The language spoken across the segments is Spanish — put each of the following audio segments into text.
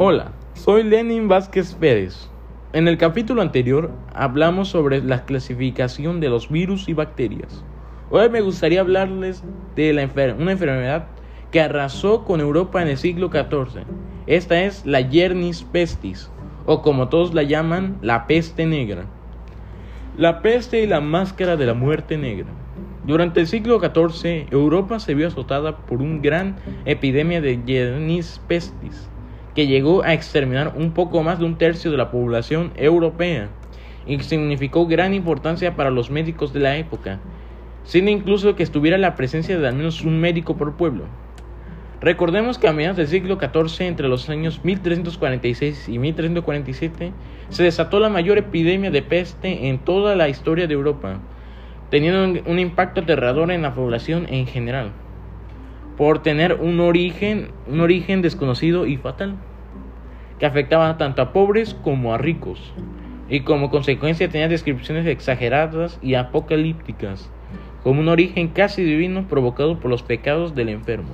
Hola, soy Lenin Vázquez Pérez. En el capítulo anterior hablamos sobre la clasificación de los virus y bacterias. Hoy me gustaría hablarles de una enfermedad que arrasó con Europa en el siglo XIV. Esta es la Yernis pestis, o como todos la llaman, la peste negra. La peste y la máscara de la muerte negra. Durante el siglo XIV, Europa se vio azotada por una gran epidemia de Yernis pestis que llegó a exterminar un poco más de un tercio de la población europea y significó gran importancia para los médicos de la época, siendo incluso que estuviera la presencia de al menos un médico por pueblo. Recordemos que a mediados del siglo XIV, entre los años 1346 y 1347, se desató la mayor epidemia de peste en toda la historia de Europa, teniendo un impacto aterrador en la población en general por tener un origen, un origen desconocido y fatal, que afectaba tanto a pobres como a ricos, y como consecuencia tenía descripciones exageradas y apocalípticas, como un origen casi divino provocado por los pecados del enfermo,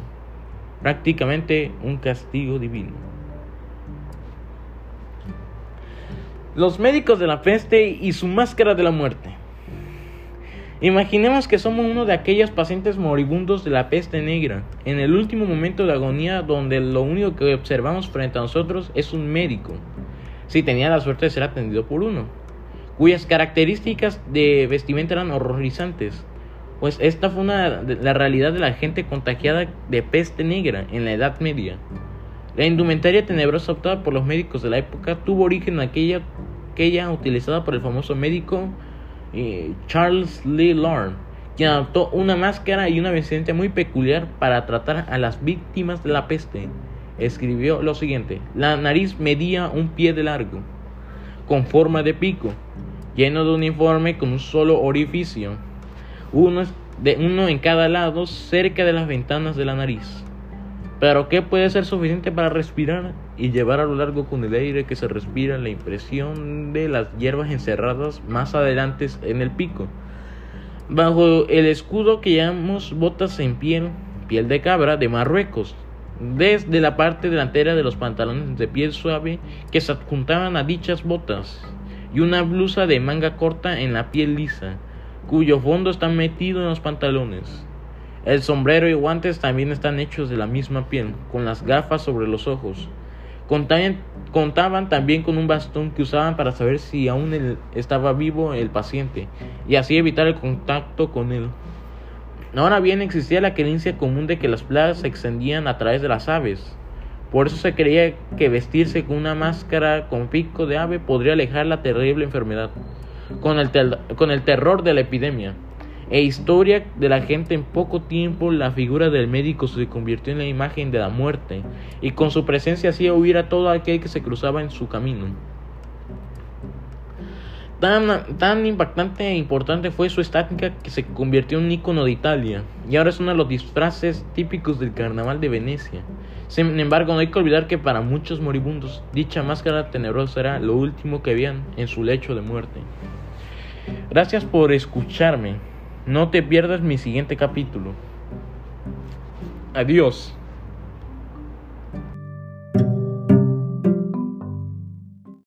prácticamente un castigo divino. Los médicos de la peste y su máscara de la muerte. Imaginemos que somos uno de aquellos pacientes moribundos de la peste negra, en el último momento de agonía donde lo único que observamos frente a nosotros es un médico, si tenía la suerte de ser atendido por uno, cuyas características de vestimenta eran horrorizantes, pues esta fue una, la realidad de la gente contagiada de peste negra en la Edad Media. La indumentaria tenebrosa optada por los médicos de la época tuvo origen en aquella, aquella utilizada por el famoso médico Charles Lee Lorne, quien adoptó una máscara y una vestimenta muy peculiar para tratar a las víctimas de la peste. Escribió lo siguiente: La nariz medía un pie de largo, con forma de pico, lleno de uniforme con un solo orificio, uno, de uno en cada lado cerca de las ventanas de la nariz. Pero ¿qué puede ser suficiente para respirar y llevar a lo largo con el aire que se respira la impresión de las hierbas encerradas más adelante en el pico? Bajo el escudo que llamamos botas en piel, piel de cabra de Marruecos, desde la parte delantera de los pantalones de piel suave que se adjuntaban a dichas botas, y una blusa de manga corta en la piel lisa, cuyo fondo está metido en los pantalones. El sombrero y guantes también están hechos de la misma piel, con las gafas sobre los ojos. Contaban, también con un bastón que usaban para saber si aún estaba vivo el paciente y así evitar el contacto con él. Ahora bien, existía la creencia común de que las plagas se extendían a través de las aves. Por eso se creía que vestirse con una máscara con pico de ave podría alejar la terrible enfermedad, con el, con el terror de la epidemia e historia de la gente en poco tiempo la figura del médico se convirtió en la imagen de la muerte y con su presencia hacía huir a todo aquel que se cruzaba en su camino. Tan, tan impactante e importante fue su estática que se convirtió en un icono de Italia y ahora es uno de los disfraces típicos del carnaval de Venecia. Sin embargo, no hay que olvidar que para muchos moribundos dicha máscara tenebrosa era lo último que veían en su lecho de muerte. Gracias por escucharme. No te pierdas mi siguiente capítulo. Adiós.